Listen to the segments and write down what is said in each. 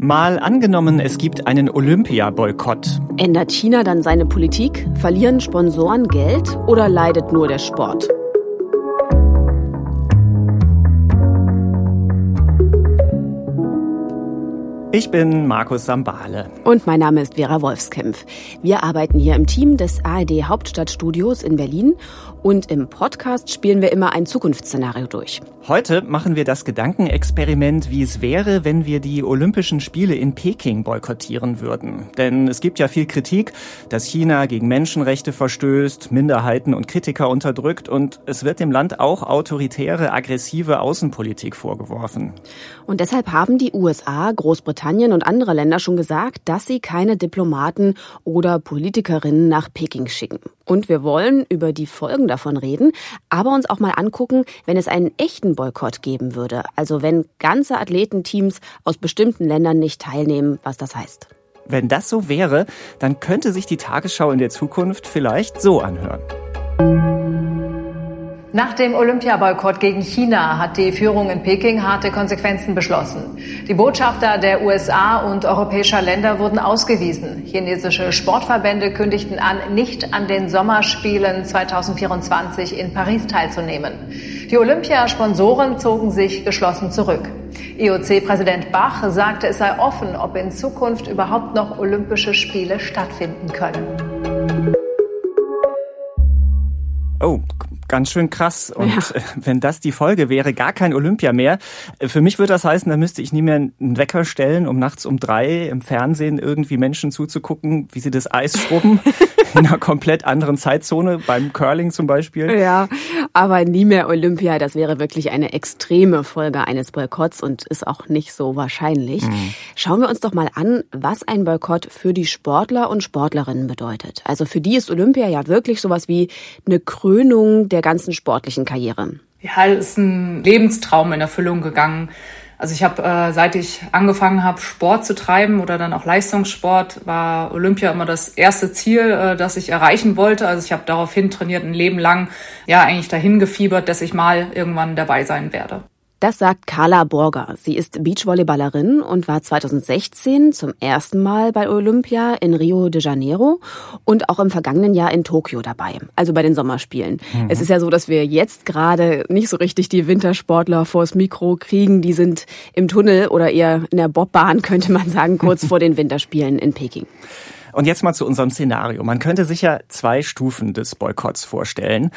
Mal angenommen, es gibt einen Olympia-Boykott. Ändert China dann seine Politik? Verlieren Sponsoren Geld oder leidet nur der Sport? Ich bin Markus Sambale. Und mein Name ist Vera Wolfskämpf. Wir arbeiten hier im Team des ARD Hauptstadtstudios in Berlin und im Podcast spielen wir immer ein Zukunftsszenario durch. Heute machen wir das Gedankenexperiment, wie es wäre, wenn wir die Olympischen Spiele in Peking boykottieren würden. Denn es gibt ja viel Kritik, dass China gegen Menschenrechte verstößt, Minderheiten und Kritiker unterdrückt und es wird dem Land auch autoritäre, aggressive Außenpolitik vorgeworfen. Und deshalb haben die USA, Großbritannien und andere Länder schon gesagt, dass sie keine Diplomaten oder Politikerinnen nach Peking schicken. Und wir wollen über die Folgen davon reden, aber uns auch mal angucken, wenn es einen echten Boykott geben würde. Also wenn ganze Athletenteams aus bestimmten Ländern nicht teilnehmen, was das heißt. Wenn das so wäre, dann könnte sich die Tagesschau in der Zukunft vielleicht so anhören. Nach dem Olympiaboykott gegen China hat die Führung in Peking harte Konsequenzen beschlossen. Die Botschafter der USA und europäischer Länder wurden ausgewiesen. Chinesische Sportverbände kündigten an, nicht an den Sommerspielen 2024 in Paris teilzunehmen. Die Olympiasponsoren zogen sich geschlossen zurück. IOC-Präsident Bach sagte, es sei offen, ob in Zukunft überhaupt noch Olympische Spiele stattfinden können. Oh, ganz schön krass. Und ja. Äh, wenn das die Folge wäre, gar kein Olympia mehr. Äh, für mich würde das heißen, da müsste ich nie mehr einen Wecker stellen, um nachts um drei im Fernsehen irgendwie Menschen zuzugucken, wie sie das Eis schrubben. in einer komplett anderen Zeitzone, beim Curling zum Beispiel. Ja, aber nie mehr Olympia. Das wäre wirklich eine extreme Folge eines Boykotts und ist auch nicht so wahrscheinlich. Mhm. Schauen wir uns doch mal an, was ein Boykott für die Sportler und Sportlerinnen bedeutet. Also für die ist Olympia ja wirklich sowas wie eine Krönung der der ganzen sportlichen Karriere? Ja, es ist ein Lebenstraum in Erfüllung gegangen. Also ich habe, äh, seit ich angefangen habe, Sport zu treiben oder dann auch Leistungssport, war Olympia immer das erste Ziel, äh, das ich erreichen wollte. Also ich habe daraufhin trainiert, ein Leben lang, ja eigentlich dahin gefiebert, dass ich mal irgendwann dabei sein werde. Das sagt Carla Borger. Sie ist Beachvolleyballerin und war 2016 zum ersten Mal bei Olympia in Rio de Janeiro und auch im vergangenen Jahr in Tokio dabei, also bei den Sommerspielen. Mhm. Es ist ja so, dass wir jetzt gerade nicht so richtig die Wintersportler vors Mikro kriegen. Die sind im Tunnel oder eher in der Bobbahn, könnte man sagen, kurz vor den Winterspielen in Peking. Und jetzt mal zu unserem Szenario. Man könnte sich ja zwei Stufen des Boykotts vorstellen.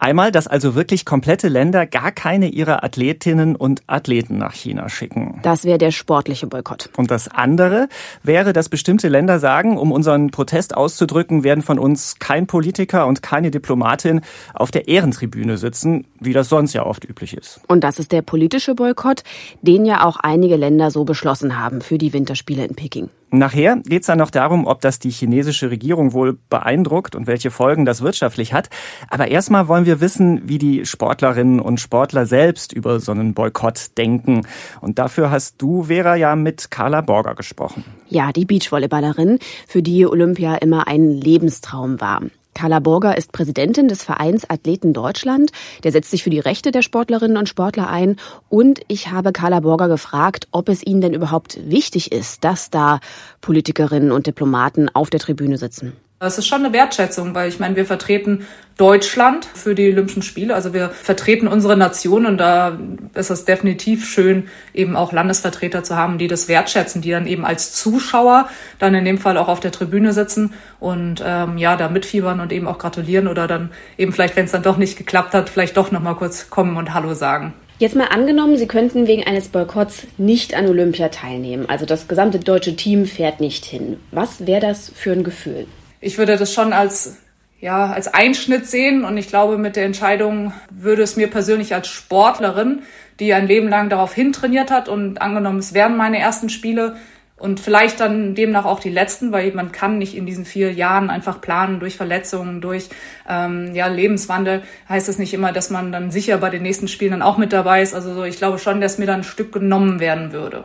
Einmal, dass also wirklich komplette Länder gar keine ihrer Athletinnen und Athleten nach China schicken. Das wäre der sportliche Boykott. Und das andere wäre, dass bestimmte Länder sagen, um unseren Protest auszudrücken, werden von uns kein Politiker und keine Diplomatin auf der Ehrentribüne sitzen, wie das sonst ja oft üblich ist. Und das ist der politische Boykott, den ja auch einige Länder so beschlossen haben für die Winterspiele in Peking. Nachher geht es dann noch darum, ob das die chinesische Regierung wohl beeindruckt und welche Folgen das wirtschaftlich hat. Aber erstmal wollen wir wissen, wie die Sportlerinnen und Sportler selbst über so einen Boykott denken. Und dafür hast du, Vera, ja mit Carla Borger gesprochen. Ja, die Beachvolleyballerin, für die Olympia immer ein Lebenstraum war. Carla Burger ist Präsidentin des Vereins Athleten Deutschland. Der setzt sich für die Rechte der Sportlerinnen und Sportler ein. Und ich habe Carla Burger gefragt, ob es ihnen denn überhaupt wichtig ist, dass da Politikerinnen und Diplomaten auf der Tribüne sitzen. Es ist schon eine Wertschätzung, weil ich meine, wir vertreten Deutschland für die Olympischen Spiele. Also wir vertreten unsere Nation und da ist es definitiv schön, eben auch Landesvertreter zu haben, die das wertschätzen, die dann eben als Zuschauer dann in dem Fall auch auf der Tribüne sitzen und ähm, ja, da mitfiebern und eben auch gratulieren oder dann eben vielleicht, wenn es dann doch nicht geklappt hat, vielleicht doch nochmal kurz kommen und Hallo sagen. Jetzt mal angenommen, Sie könnten wegen eines Boykotts nicht an Olympia teilnehmen. Also das gesamte deutsche Team fährt nicht hin. Was wäre das für ein Gefühl? Ich würde das schon als ja, als Einschnitt sehen und ich glaube, mit der Entscheidung würde es mir persönlich als Sportlerin, die ein Leben lang darauf hintrainiert hat und angenommen, es wären meine ersten Spiele und vielleicht dann demnach auch die letzten, weil man kann nicht in diesen vier Jahren einfach planen durch Verletzungen, durch ähm, ja, Lebenswandel, heißt es nicht immer, dass man dann sicher bei den nächsten Spielen dann auch mit dabei ist. Also so, ich glaube schon, dass mir dann ein Stück genommen werden würde.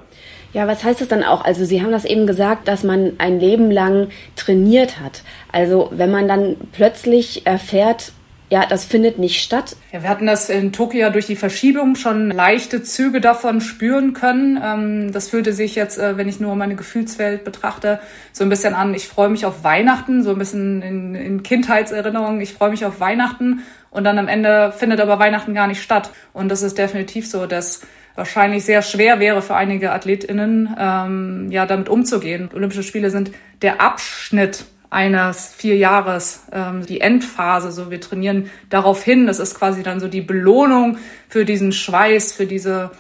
Ja, was heißt das dann auch? Also Sie haben das eben gesagt, dass man ein Leben lang trainiert hat. Also wenn man dann plötzlich erfährt, ja, das findet nicht statt. Ja, wir hatten das in Tokio durch die Verschiebung schon leichte Züge davon spüren können. Ähm, das fühlte sich jetzt, äh, wenn ich nur meine Gefühlswelt betrachte, so ein bisschen an, ich freue mich auf Weihnachten, so ein bisschen in, in Kindheitserinnerungen, ich freue mich auf Weihnachten und dann am Ende findet aber Weihnachten gar nicht statt. Und das ist definitiv so, dass wahrscheinlich sehr schwer wäre für einige AthletInnen, ähm, ja, damit umzugehen. Olympische Spiele sind der Abschnitt eines vier Jahres, ähm, die Endphase. So, wir trainieren darauf hin. Das ist quasi dann so die Belohnung für diesen Schweiß, für diese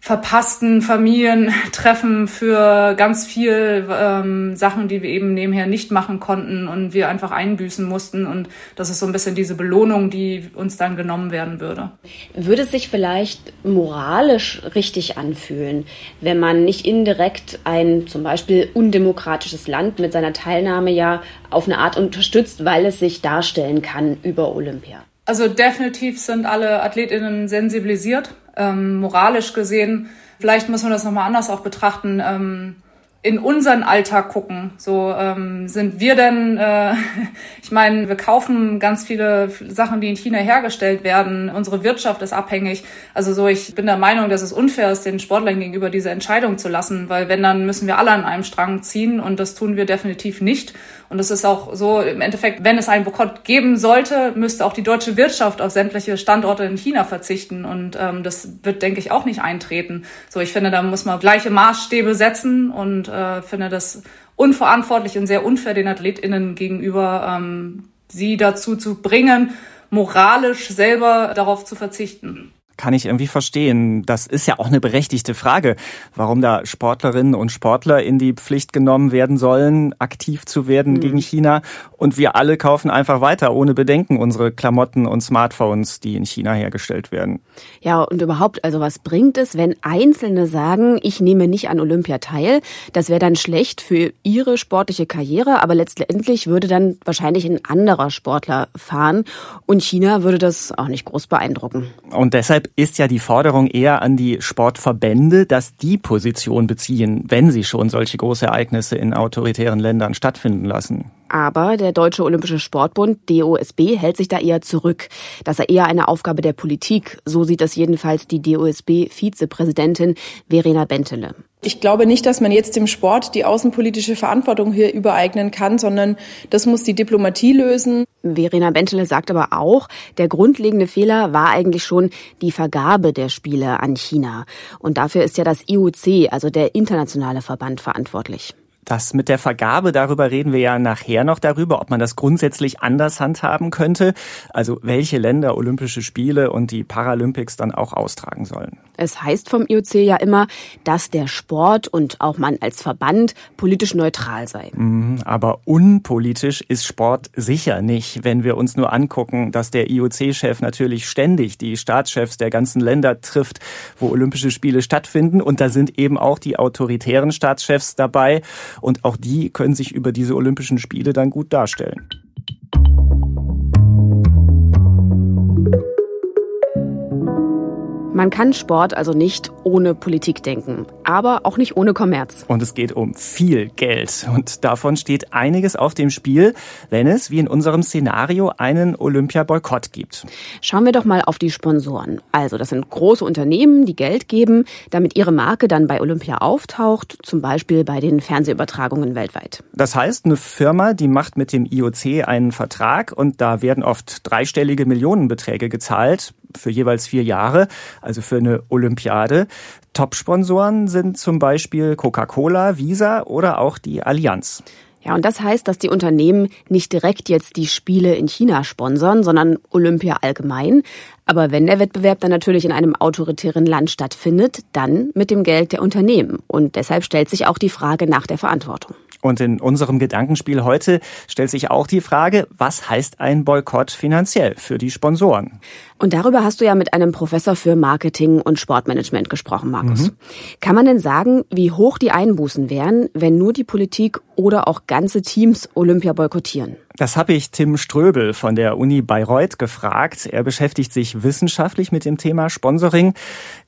verpassten Familientreffen, für ganz viel ähm, Sachen, die wir eben nebenher nicht machen konnten und wir einfach einbüßen mussten. Und das ist so ein bisschen diese Belohnung, die uns dann genommen werden würde. Würde es sich vielleicht moralisch richtig anfühlen, wenn man nicht indirekt ein zum Beispiel undemokratisches Land mit seiner Teilnahme ja auf eine Art unterstützt, weil es sich darstellen kann über Olympia? Also definitiv sind alle Athletinnen sensibilisiert ähm, moralisch gesehen, vielleicht muss man das nochmal anders auch betrachten, ähm, in unseren Alltag gucken. So ähm, sind wir denn, äh, ich meine, wir kaufen ganz viele Sachen, die in China hergestellt werden. Unsere Wirtschaft ist abhängig. Also so, ich bin der Meinung, dass es unfair ist, den Sportlern gegenüber diese Entscheidung zu lassen, weil wenn, dann müssen wir alle an einem Strang ziehen und das tun wir definitiv nicht. Und es ist auch so, im Endeffekt, wenn es einen Boykott geben sollte, müsste auch die deutsche Wirtschaft auf sämtliche Standorte in China verzichten. Und ähm, das wird, denke ich, auch nicht eintreten. So, ich finde, da muss man gleiche Maßstäbe setzen und äh, finde das unverantwortlich und sehr unfair den AthletInnen gegenüber, ähm, sie dazu zu bringen, moralisch selber darauf zu verzichten kann ich irgendwie verstehen. Das ist ja auch eine berechtigte Frage, warum da Sportlerinnen und Sportler in die Pflicht genommen werden sollen, aktiv zu werden mhm. gegen China. Und wir alle kaufen einfach weiter ohne Bedenken unsere Klamotten und Smartphones, die in China hergestellt werden. Ja, und überhaupt, also was bringt es, wenn Einzelne sagen, ich nehme nicht an Olympia teil? Das wäre dann schlecht für ihre sportliche Karriere, aber letztendlich würde dann wahrscheinlich ein anderer Sportler fahren und China würde das auch nicht groß beeindrucken. Und deshalb ist ja die Forderung eher an die Sportverbände, dass die Position beziehen, wenn sie schon solche Großereignisse in autoritären Ländern stattfinden lassen. Aber der Deutsche Olympische Sportbund, DOSB, hält sich da eher zurück. Das sei eher eine Aufgabe der Politik. So sieht das jedenfalls die DOSB-Vizepräsidentin Verena Bentele. Ich glaube nicht, dass man jetzt dem Sport die außenpolitische Verantwortung hier übereignen kann, sondern das muss die Diplomatie lösen. Verena Bentele sagt aber auch, der grundlegende Fehler war eigentlich schon die Vergabe der Spiele an China. Und dafür ist ja das IOC, also der internationale Verband, verantwortlich. Das mit der Vergabe, darüber reden wir ja nachher noch darüber, ob man das grundsätzlich anders handhaben könnte. Also welche Länder Olympische Spiele und die Paralympics dann auch austragen sollen. Es heißt vom IOC ja immer, dass der Sport und auch man als Verband politisch neutral sei. Mhm, aber unpolitisch ist Sport sicher nicht, wenn wir uns nur angucken, dass der IOC-Chef natürlich ständig die Staatschefs der ganzen Länder trifft, wo Olympische Spiele stattfinden. Und da sind eben auch die autoritären Staatschefs dabei. Und auch die können sich über diese Olympischen Spiele dann gut darstellen. Man kann Sport also nicht ohne Politik denken, aber auch nicht ohne Kommerz. Und es geht um viel Geld. Und davon steht einiges auf dem Spiel, wenn es, wie in unserem Szenario, einen Olympia-Boykott gibt. Schauen wir doch mal auf die Sponsoren. Also, das sind große Unternehmen, die Geld geben, damit ihre Marke dann bei Olympia auftaucht, zum Beispiel bei den Fernsehübertragungen weltweit. Das heißt, eine Firma, die macht mit dem IOC einen Vertrag und da werden oft dreistellige Millionenbeträge gezahlt für jeweils vier Jahre, also für eine Olympiade. Top-Sponsoren sind zum Beispiel Coca-Cola, Visa oder auch die Allianz. Ja, und das heißt, dass die Unternehmen nicht direkt jetzt die Spiele in China sponsern, sondern Olympia allgemein. Aber wenn der Wettbewerb dann natürlich in einem autoritären Land stattfindet, dann mit dem Geld der Unternehmen. Und deshalb stellt sich auch die Frage nach der Verantwortung. Und in unserem Gedankenspiel heute stellt sich auch die Frage, was heißt ein Boykott finanziell für die Sponsoren? Und darüber hast du ja mit einem Professor für Marketing und Sportmanagement gesprochen, Markus. Mhm. Kann man denn sagen, wie hoch die Einbußen wären, wenn nur die Politik oder auch ganze Teams Olympia boykottieren? Das habe ich Tim Ströbel von der Uni Bayreuth gefragt. Er beschäftigt sich wissenschaftlich mit dem Thema Sponsoring.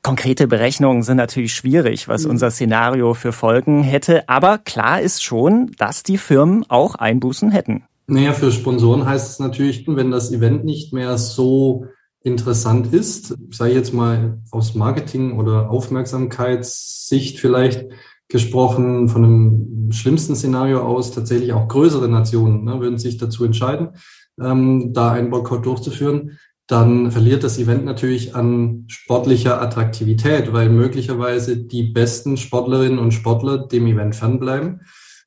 Konkrete Berechnungen sind natürlich schwierig, was mhm. unser Szenario für Folgen hätte. Aber klar ist schon, dass die Firmen auch Einbußen hätten. Naja, für Sponsoren heißt es natürlich, wenn das Event nicht mehr so interessant ist, sei jetzt mal aus Marketing- oder Aufmerksamkeitssicht vielleicht gesprochen, von einem schlimmsten Szenario aus, tatsächlich auch größere Nationen ne, würden sich dazu entscheiden, ähm, da einen Boykott durchzuführen, dann verliert das Event natürlich an sportlicher Attraktivität, weil möglicherweise die besten Sportlerinnen und Sportler dem Event fernbleiben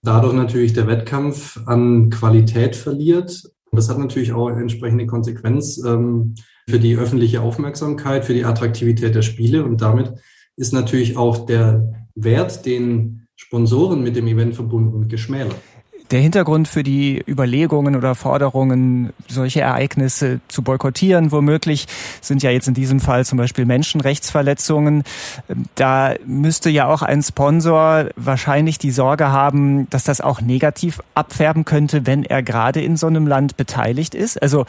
dadurch natürlich der Wettkampf an Qualität verliert. Das hat natürlich auch eine entsprechende Konsequenz ähm, für die öffentliche Aufmerksamkeit, für die Attraktivität der Spiele und damit ist natürlich auch der Wert, den Sponsoren mit dem Event verbunden, geschmälert. Der Hintergrund für die Überlegungen oder Forderungen, solche Ereignisse zu boykottieren, womöglich, sind ja jetzt in diesem Fall zum Beispiel Menschenrechtsverletzungen. Da müsste ja auch ein Sponsor wahrscheinlich die Sorge haben, dass das auch negativ abfärben könnte, wenn er gerade in so einem Land beteiligt ist. Also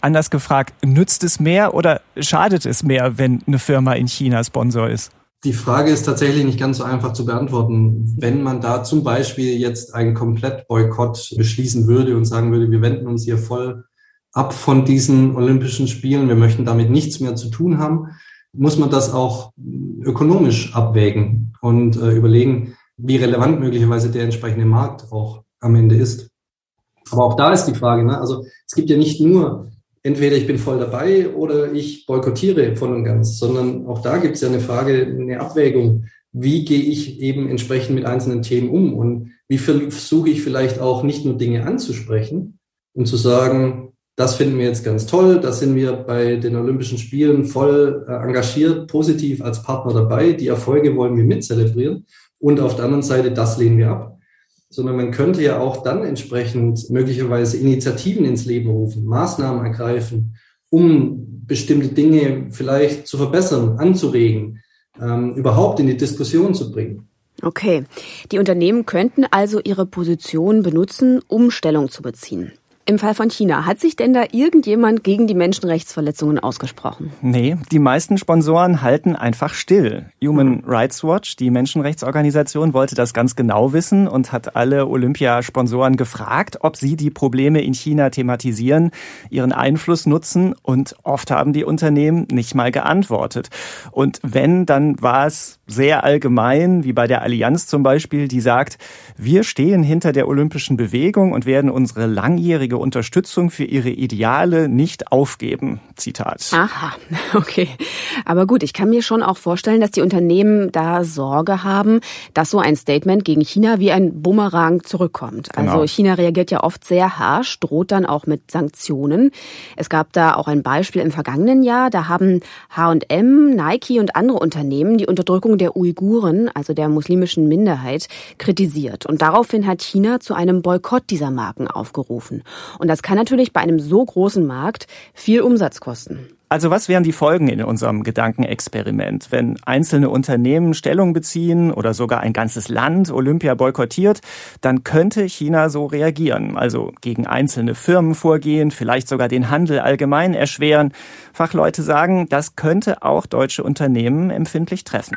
anders gefragt, nützt es mehr oder schadet es mehr, wenn eine Firma in China Sponsor ist? Die Frage ist tatsächlich nicht ganz so einfach zu beantworten. Wenn man da zum Beispiel jetzt einen Komplettboykott beschließen würde und sagen würde, wir wenden uns hier voll ab von diesen Olympischen Spielen, wir möchten damit nichts mehr zu tun haben, muss man das auch ökonomisch abwägen und äh, überlegen, wie relevant möglicherweise der entsprechende Markt auch am Ende ist. Aber auch da ist die Frage, ne? also es gibt ja nicht nur entweder ich bin voll dabei oder ich boykottiere voll und ganz, sondern auch da gibt es ja eine Frage, eine Abwägung. Wie gehe ich eben entsprechend mit einzelnen Themen um? Und wie versuche ich vielleicht auch nicht nur Dinge anzusprechen und zu sagen, das finden wir jetzt ganz toll, da sind wir bei den Olympischen Spielen voll äh, engagiert, positiv als Partner dabei, die Erfolge wollen wir mitzelebrieren. Und auf der anderen Seite, das lehnen wir ab sondern man könnte ja auch dann entsprechend möglicherweise Initiativen ins Leben rufen, Maßnahmen ergreifen, um bestimmte Dinge vielleicht zu verbessern, anzuregen, ähm, überhaupt in die Diskussion zu bringen. Okay, die Unternehmen könnten also ihre Position benutzen, um Stellung zu beziehen. Im Fall von China, hat sich denn da irgendjemand gegen die Menschenrechtsverletzungen ausgesprochen? Nee, die meisten Sponsoren halten einfach still. Human Rights Watch, die Menschenrechtsorganisation, wollte das ganz genau wissen und hat alle Olympiasponsoren gefragt, ob sie die Probleme in China thematisieren, ihren Einfluss nutzen und oft haben die Unternehmen nicht mal geantwortet. Und wenn, dann war es sehr allgemein, wie bei der Allianz zum Beispiel, die sagt, wir stehen hinter der olympischen Bewegung und werden unsere langjährige Unterstützung für ihre Ideale nicht aufgeben. Zitat. Aha, okay. Aber gut, ich kann mir schon auch vorstellen, dass die Unternehmen da Sorge haben, dass so ein Statement gegen China wie ein Bumerang zurückkommt. Genau. Also China reagiert ja oft sehr harsch, droht dann auch mit Sanktionen. Es gab da auch ein Beispiel im vergangenen Jahr, da haben H&M, Nike und andere Unternehmen die Unterdrückung der Uiguren, also der muslimischen Minderheit, kritisiert. Und daraufhin hat China zu einem Boykott dieser Marken aufgerufen. Und das kann natürlich bei einem so großen Markt viel Umsatz kosten. Also was wären die Folgen in unserem Gedankenexperiment, wenn einzelne Unternehmen Stellung beziehen oder sogar ein ganzes Land Olympia boykottiert, dann könnte China so reagieren, also gegen einzelne Firmen vorgehen, vielleicht sogar den Handel allgemein erschweren. Fachleute sagen, das könnte auch deutsche Unternehmen empfindlich treffen.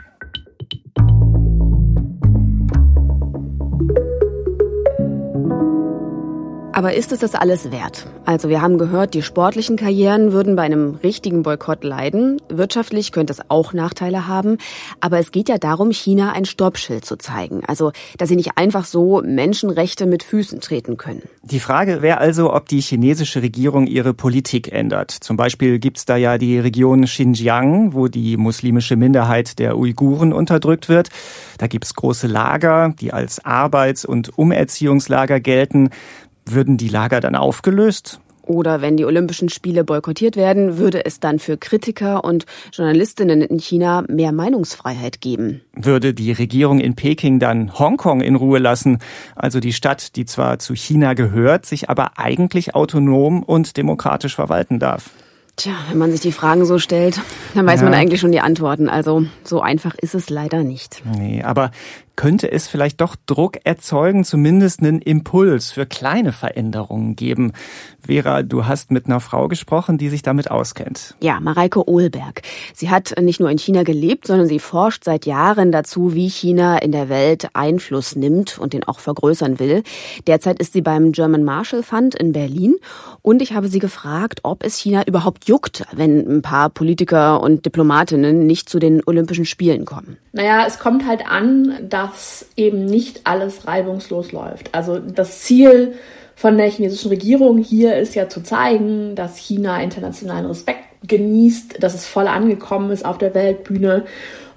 Aber ist es das alles wert? Also wir haben gehört, die sportlichen Karrieren würden bei einem richtigen Boykott leiden. Wirtschaftlich könnte es auch Nachteile haben. Aber es geht ja darum, China ein Stoppschild zu zeigen. Also, dass sie nicht einfach so Menschenrechte mit Füßen treten können. Die Frage wäre also, ob die chinesische Regierung ihre Politik ändert. Zum Beispiel gibt's da ja die Region Xinjiang, wo die muslimische Minderheit der Uiguren unterdrückt wird. Da gibt's große Lager, die als Arbeits- und Umerziehungslager gelten. Würden die Lager dann aufgelöst? Oder wenn die Olympischen Spiele boykottiert werden, würde es dann für Kritiker und Journalistinnen in China mehr Meinungsfreiheit geben. Würde die Regierung in Peking dann Hongkong in Ruhe lassen, also die Stadt, die zwar zu China gehört, sich aber eigentlich autonom und demokratisch verwalten darf? Tja, wenn man sich die Fragen so stellt, dann weiß ja. man eigentlich schon die Antworten. Also so einfach ist es leider nicht. Nee, aber könnte es vielleicht doch Druck erzeugen, zumindest einen Impuls für kleine Veränderungen geben. Vera, du hast mit einer Frau gesprochen, die sich damit auskennt. Ja, Mareike Ohlberg. Sie hat nicht nur in China gelebt, sondern sie forscht seit Jahren dazu, wie China in der Welt Einfluss nimmt und den auch vergrößern will. Derzeit ist sie beim German Marshall Fund in Berlin und ich habe sie gefragt, ob es China überhaupt juckt, wenn ein paar Politiker und Diplomatinnen nicht zu den Olympischen Spielen kommen. Naja, es kommt halt an, dass eben nicht alles reibungslos läuft. Also das Ziel von der chinesischen Regierung hier ist ja zu zeigen, dass China internationalen Respekt genießt, dass es voll angekommen ist auf der Weltbühne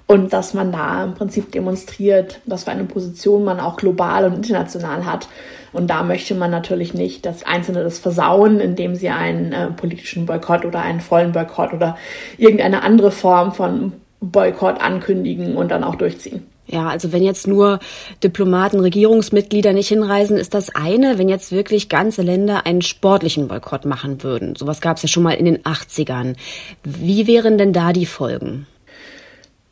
und dass man da im Prinzip demonstriert, was für eine Position man auch global und international hat. Und da möchte man natürlich nicht, dass Einzelne das versauen, indem sie einen äh, politischen Boykott oder einen vollen Boykott oder irgendeine andere Form von Boykott ankündigen und dann auch durchziehen. Ja, also wenn jetzt nur Diplomaten, Regierungsmitglieder nicht hinreisen, ist das eine. Wenn jetzt wirklich ganze Länder einen sportlichen Boykott machen würden, sowas gab es ja schon mal in den 80ern. Wie wären denn da die Folgen?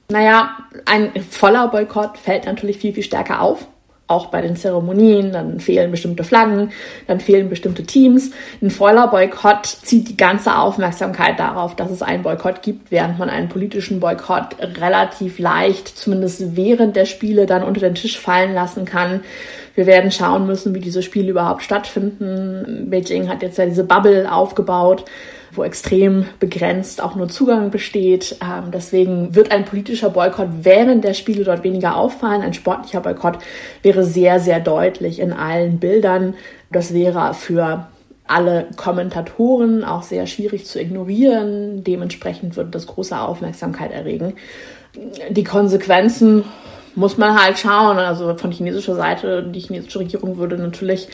Naja, ein voller Boykott fällt natürlich viel, viel stärker auf auch bei den Zeremonien, dann fehlen bestimmte Flaggen, dann fehlen bestimmte Teams. Ein voller Boykott zieht die ganze Aufmerksamkeit darauf, dass es einen Boykott gibt, während man einen politischen Boykott relativ leicht, zumindest während der Spiele, dann unter den Tisch fallen lassen kann. Wir werden schauen müssen, wie diese Spiele überhaupt stattfinden. Beijing hat jetzt ja diese Bubble aufgebaut wo extrem begrenzt auch nur Zugang besteht. Ähm, deswegen wird ein politischer Boykott während der Spiele dort weniger auffallen. Ein sportlicher Boykott wäre sehr, sehr deutlich in allen Bildern. Das wäre für alle Kommentatoren auch sehr schwierig zu ignorieren. Dementsprechend würde das große Aufmerksamkeit erregen. Die Konsequenzen muss man halt schauen. Also von chinesischer Seite, die chinesische Regierung würde natürlich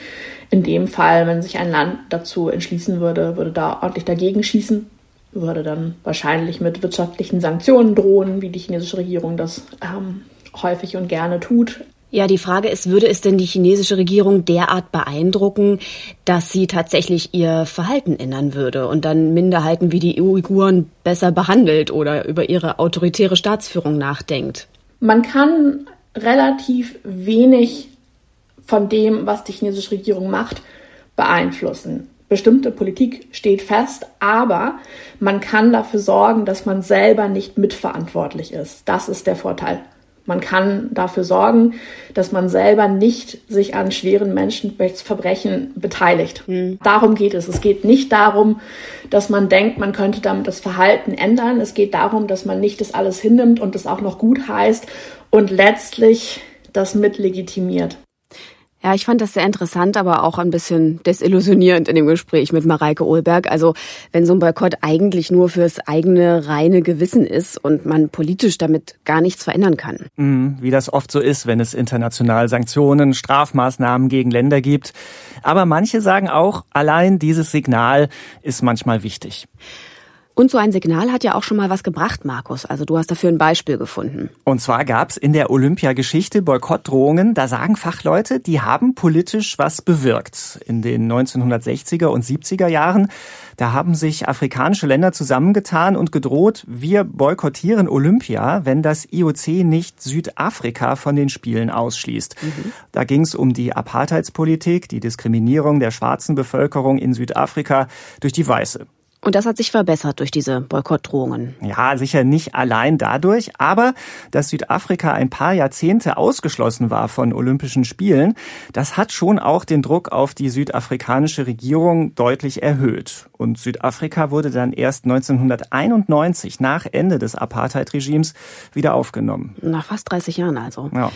in dem Fall, wenn sich ein Land dazu entschließen würde, würde da ordentlich dagegen schießen, würde dann wahrscheinlich mit wirtschaftlichen Sanktionen drohen, wie die chinesische Regierung das ähm, häufig und gerne tut. Ja, die Frage ist, würde es denn die chinesische Regierung derart beeindrucken, dass sie tatsächlich ihr Verhalten ändern würde und dann Minderheiten wie die Uiguren besser behandelt oder über ihre autoritäre Staatsführung nachdenkt? Man kann relativ wenig von dem, was die chinesische Regierung macht, beeinflussen. Bestimmte Politik steht fest, aber man kann dafür sorgen, dass man selber nicht mitverantwortlich ist. Das ist der Vorteil. Man kann dafür sorgen, dass man selber nicht sich an schweren Menschenrechtsverbrechen beteiligt. Mhm. Darum geht es. Es geht nicht darum, dass man denkt, man könnte damit das Verhalten ändern. Es geht darum, dass man nicht das alles hinnimmt und es auch noch gut heißt und letztlich das mitlegitimiert. Ja, ich fand das sehr interessant, aber auch ein bisschen desillusionierend in dem Gespräch mit Mareike Ohlberg. Also wenn so ein Boykott eigentlich nur fürs eigene reine Gewissen ist und man politisch damit gar nichts verändern kann. Mhm, wie das oft so ist, wenn es international Sanktionen, Strafmaßnahmen gegen Länder gibt. Aber manche sagen auch, allein dieses Signal ist manchmal wichtig. Und so ein Signal hat ja auch schon mal was gebracht, Markus. Also du hast dafür ein Beispiel gefunden. Und zwar gab's in der Olympiageschichte Boykottdrohungen. Da sagen Fachleute, die haben politisch was bewirkt. In den 1960er und 70er Jahren, da haben sich afrikanische Länder zusammengetan und gedroht, wir boykottieren Olympia, wenn das IOC nicht Südafrika von den Spielen ausschließt. Mhm. Da ging's um die Apartheidspolitik, die Diskriminierung der schwarzen Bevölkerung in Südafrika durch die Weiße. Und das hat sich verbessert durch diese Boykottdrohungen. Ja, sicher nicht allein dadurch, aber dass Südafrika ein paar Jahrzehnte ausgeschlossen war von Olympischen Spielen, das hat schon auch den Druck auf die südafrikanische Regierung deutlich erhöht. Und Südafrika wurde dann erst 1991 nach Ende des Apartheid-Regimes wieder aufgenommen. Nach fast 30 Jahren also. Ja.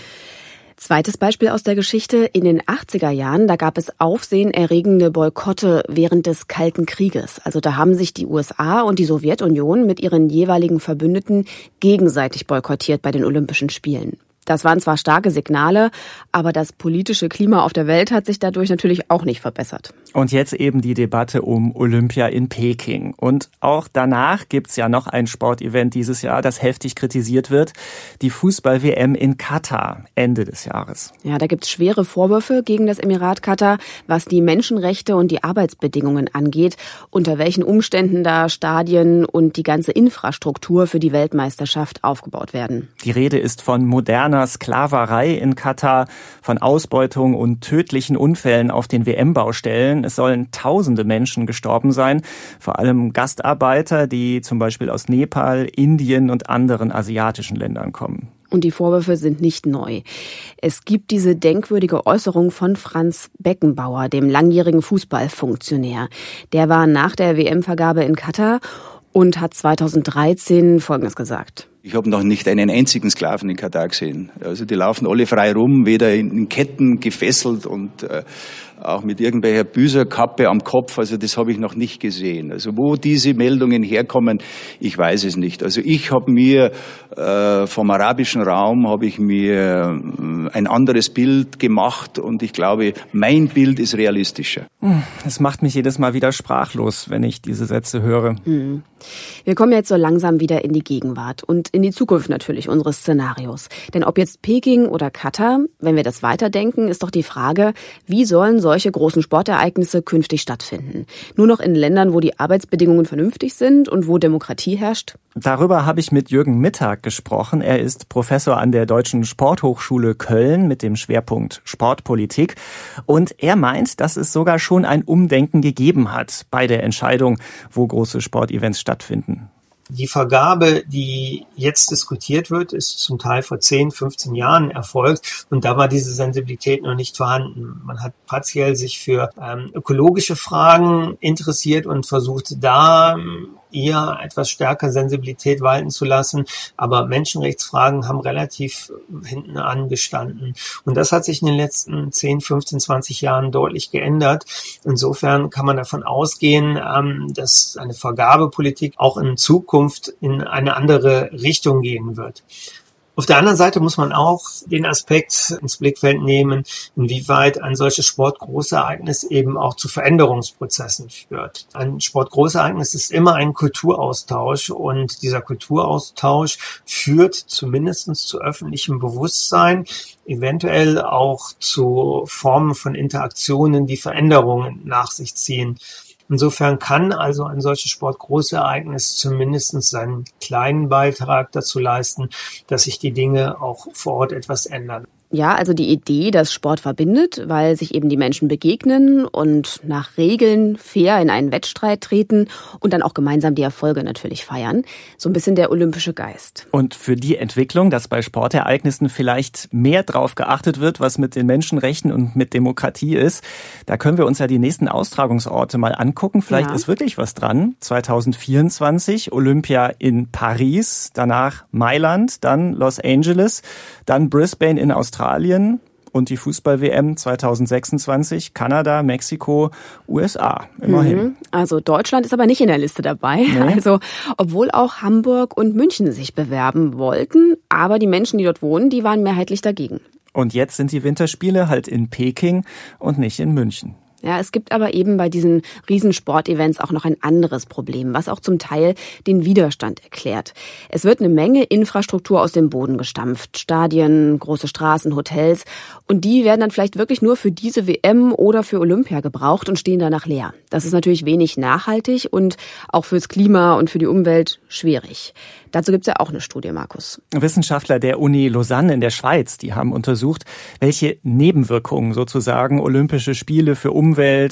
Zweites Beispiel aus der Geschichte. In den 80er Jahren, da gab es aufsehenerregende Boykotte während des Kalten Krieges. Also da haben sich die USA und die Sowjetunion mit ihren jeweiligen Verbündeten gegenseitig boykottiert bei den Olympischen Spielen. Das waren zwar starke Signale, aber das politische Klima auf der Welt hat sich dadurch natürlich auch nicht verbessert. Und jetzt eben die Debatte um Olympia in Peking. Und auch danach gibt's ja noch ein Sportevent dieses Jahr, das heftig kritisiert wird. Die Fußball-WM in Katar Ende des Jahres. Ja, da gibt's schwere Vorwürfe gegen das Emirat Katar, was die Menschenrechte und die Arbeitsbedingungen angeht, unter welchen Umständen da Stadien und die ganze Infrastruktur für die Weltmeisterschaft aufgebaut werden. Die Rede ist von moderner moderner Sklaverei in Katar, von Ausbeutung und tödlichen Unfällen auf den WM-Baustellen. Es sollen tausende Menschen gestorben sein, vor allem Gastarbeiter, die zum Beispiel aus Nepal, Indien und anderen asiatischen Ländern kommen. Und die Vorwürfe sind nicht neu. Es gibt diese denkwürdige Äußerung von Franz Beckenbauer, dem langjährigen Fußballfunktionär. Der war nach der WM-Vergabe in Katar und hat 2013 Folgendes gesagt. Ich habe noch nicht einen einzigen Sklaven in Katar gesehen. Also die laufen alle frei rum, weder in Ketten gefesselt und äh, auch mit irgendwelcher Büserkappe am Kopf. Also das habe ich noch nicht gesehen. Also wo diese Meldungen herkommen, ich weiß es nicht. Also ich habe mir äh, vom arabischen Raum habe ich mir äh, ein anderes Bild gemacht und ich glaube, mein Bild ist realistischer. Hm, es macht mich jedes Mal wieder sprachlos, wenn ich diese Sätze höre. Hm. Wir kommen jetzt so langsam wieder in die Gegenwart und in die Zukunft natürlich unseres Szenarios. Denn ob jetzt Peking oder Katar, wenn wir das weiterdenken, ist doch die Frage, wie sollen solche großen Sportereignisse künftig stattfinden? Nur noch in Ländern, wo die Arbeitsbedingungen vernünftig sind und wo Demokratie herrscht? Darüber habe ich mit Jürgen Mittag gesprochen. Er ist Professor an der Deutschen Sporthochschule Köln mit dem Schwerpunkt Sportpolitik. Und er meint, dass es sogar schon ein Umdenken gegeben hat bei der Entscheidung, wo große Sportevents stattfinden. Die Vergabe, die jetzt diskutiert wird, ist zum Teil vor 10, 15 Jahren erfolgt und da war diese Sensibilität noch nicht vorhanden. Man hat partiell sich für ähm, ökologische Fragen interessiert und versucht da eher etwas stärker Sensibilität walten zu lassen. Aber Menschenrechtsfragen haben relativ hinten angestanden. Und das hat sich in den letzten 10, 15, 20 Jahren deutlich geändert. Insofern kann man davon ausgehen, ähm, dass eine Vergabepolitik auch in Zukunft in eine andere Richtung gehen wird. Auf der anderen Seite muss man auch den Aspekt ins Blickfeld nehmen, inwieweit ein solches Sportgroßereignis eben auch zu Veränderungsprozessen führt. Ein Sportgroßereignis ist immer ein Kulturaustausch und dieser Kulturaustausch führt zumindest zu öffentlichem Bewusstsein, eventuell auch zu Formen von Interaktionen, die Veränderungen nach sich ziehen. Insofern kann also ein solches Sportgroßereignis zumindest seinen kleinen Beitrag dazu leisten, dass sich die Dinge auch vor Ort etwas ändern. Ja, also die Idee, dass Sport verbindet, weil sich eben die Menschen begegnen und nach Regeln fair in einen Wettstreit treten und dann auch gemeinsam die Erfolge natürlich feiern. So ein bisschen der olympische Geist. Und für die Entwicklung, dass bei Sportereignissen vielleicht mehr drauf geachtet wird, was mit den Menschenrechten und mit Demokratie ist, da können wir uns ja die nächsten Austragungsorte mal angucken. Vielleicht ja. ist wirklich was dran. 2024 Olympia in Paris, danach Mailand, dann Los Angeles, dann Brisbane in Australien. Australien und die Fußball-WM 2026, Kanada, Mexiko, USA. Immerhin. Mhm. Also Deutschland ist aber nicht in der Liste dabei. Nee. Also, obwohl auch Hamburg und München sich bewerben wollten, aber die Menschen, die dort wohnen, die waren mehrheitlich dagegen. Und jetzt sind die Winterspiele halt in Peking und nicht in München. Ja, es gibt aber eben bei diesen Riesensportevents auch noch ein anderes Problem, was auch zum Teil den Widerstand erklärt. Es wird eine Menge Infrastruktur aus dem Boden gestampft. Stadien, große Straßen, Hotels. Und die werden dann vielleicht wirklich nur für diese WM oder für Olympia gebraucht und stehen danach leer. Das ist natürlich wenig nachhaltig und auch fürs Klima und für die Umwelt schwierig. Dazu gibt es ja auch eine Studie, Markus. Wissenschaftler der Uni Lausanne in der Schweiz, die haben untersucht, welche Nebenwirkungen sozusagen Olympische Spiele für Umwelt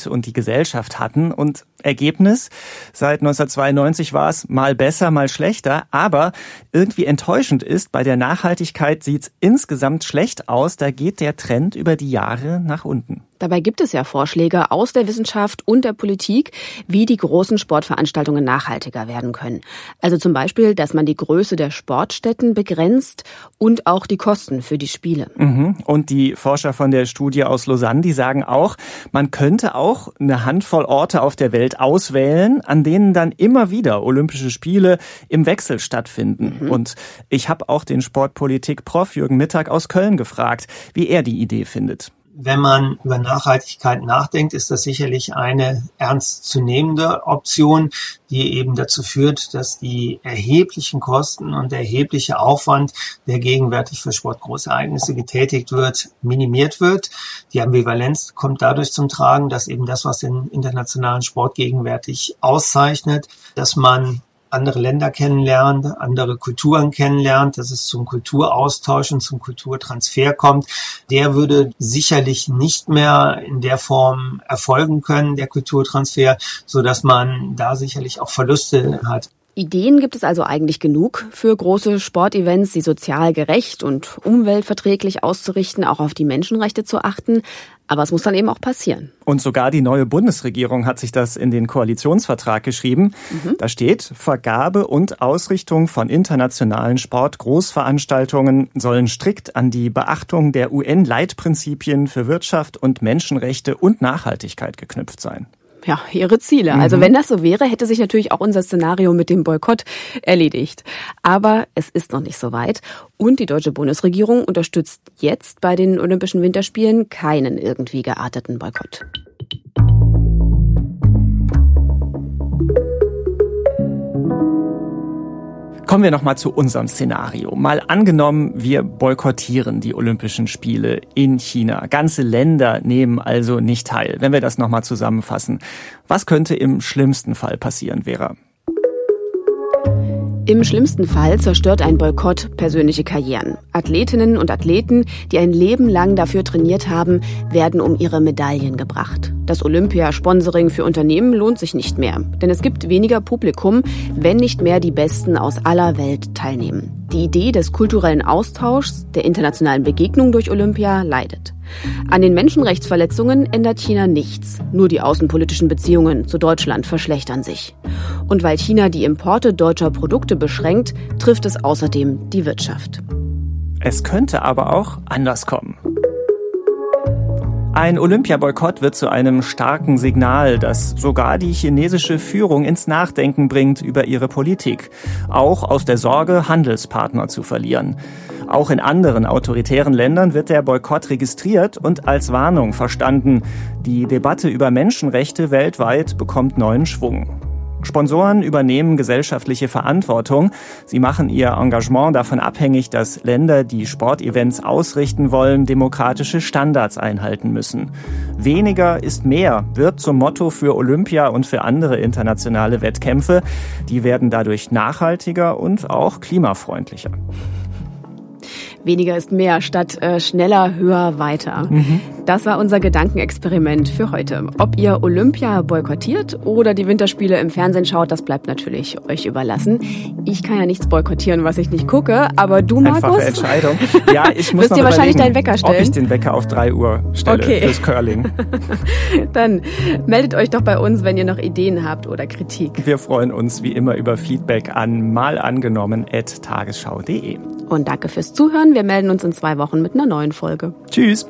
und die Gesellschaft hatten. Und Ergebnis, seit 1992 war es mal besser, mal schlechter. Aber irgendwie enttäuschend ist, bei der Nachhaltigkeit sieht es insgesamt schlecht aus. Da geht der Trend über die Jahre nach unten. Dabei gibt es ja Vorschläge aus der Wissenschaft und der Politik, wie die großen Sportveranstaltungen nachhaltiger werden können. Also zum Beispiel, dass man die Größe der Sportstätten begrenzt und auch die Kosten für die Spiele. Mhm. Und die Forscher von der Studie aus Lausanne, die sagen auch, man könnte auch eine Handvoll Orte auf der Welt auswählen, an denen dann immer wieder Olympische Spiele im Wechsel stattfinden. Mhm. Und ich habe auch den Sportpolitik-Prof Jürgen Mittag aus Köln gefragt, wie er die Idee findet wenn man über Nachhaltigkeit nachdenkt, ist das sicherlich eine ernstzunehmende Option, die eben dazu führt, dass die erheblichen Kosten und der erhebliche Aufwand, der gegenwärtig für Sportgroßereignisse getätigt wird, minimiert wird. Die Ambivalenz kommt dadurch zum Tragen, dass eben das, was den internationalen Sport gegenwärtig auszeichnet, dass man andere Länder kennenlernt, andere Kulturen kennenlernt, dass es zum Kulturaustausch und zum Kulturtransfer kommt, der würde sicherlich nicht mehr in der Form erfolgen können, der Kulturtransfer, so dass man da sicherlich auch Verluste hat. Ideen gibt es also eigentlich genug für große Sportevents, sie sozial gerecht und umweltverträglich auszurichten, auch auf die Menschenrechte zu achten. Aber es muss dann eben auch passieren. Und sogar die neue Bundesregierung hat sich das in den Koalitionsvertrag geschrieben. Mhm. Da steht, Vergabe und Ausrichtung von internationalen Sportgroßveranstaltungen sollen strikt an die Beachtung der UN-Leitprinzipien für Wirtschaft und Menschenrechte und Nachhaltigkeit geknüpft sein ja, ihre Ziele. Also mhm. Also wenn das so wäre, hätte sich natürlich auch unser Szenario mit dem Boykott erledigt. Aber es ist noch nicht so weit. Und die deutsche Bundesregierung unterstützt jetzt bei den Olympischen Winterspielen keinen irgendwie gearteten Boykott. Kommen wir nochmal zu unserem Szenario. Mal angenommen, wir boykottieren die Olympischen Spiele in China. Ganze Länder nehmen also nicht teil. Wenn wir das nochmal zusammenfassen. Was könnte im schlimmsten Fall passieren, Vera? Im schlimmsten Fall zerstört ein Boykott persönliche Karrieren. Athletinnen und Athleten, die ein Leben lang dafür trainiert haben, werden um ihre Medaillen gebracht. Das Olympia-Sponsoring für Unternehmen lohnt sich nicht mehr, denn es gibt weniger Publikum, wenn nicht mehr die Besten aus aller Welt teilnehmen. Die Idee des kulturellen Austauschs, der internationalen Begegnung durch Olympia leidet. An den Menschenrechtsverletzungen ändert China nichts. Nur die außenpolitischen Beziehungen zu Deutschland verschlechtern sich. Und weil China die Importe deutscher Produkte beschränkt, trifft es außerdem die Wirtschaft. Es könnte aber auch anders kommen. Ein Olympiaboykott wird zu einem starken Signal, das sogar die chinesische Führung ins Nachdenken bringt über ihre Politik, auch aus der Sorge, Handelspartner zu verlieren. Auch in anderen autoritären Ländern wird der Boykott registriert und als Warnung verstanden. Die Debatte über Menschenrechte weltweit bekommt neuen Schwung. Sponsoren übernehmen gesellschaftliche Verantwortung. Sie machen ihr Engagement davon abhängig, dass Länder, die Sportevents ausrichten wollen, demokratische Standards einhalten müssen. Weniger ist mehr wird zum Motto für Olympia und für andere internationale Wettkämpfe. Die werden dadurch nachhaltiger und auch klimafreundlicher weniger ist mehr statt äh, schneller, höher, weiter. Mhm. Das war unser Gedankenexperiment für heute. Ob ihr Olympia boykottiert oder die Winterspiele im Fernsehen schaut, das bleibt natürlich euch überlassen. Ich kann ja nichts boykottieren, was ich nicht gucke, aber du, Markus? Einfache Entscheidung. Ja, ich muss Wirst dir wahrscheinlich deinen Wecker stellen. Ob ich den Wecker auf drei Uhr stelle okay. fürs Curling. Dann meldet euch doch bei uns, wenn ihr noch Ideen habt oder Kritik. Wir freuen uns wie immer über Feedback an malangenommen.tagesschau.de. Und danke fürs Zuhören. Wir melden uns in zwei Wochen mit einer neuen Folge. Tschüss.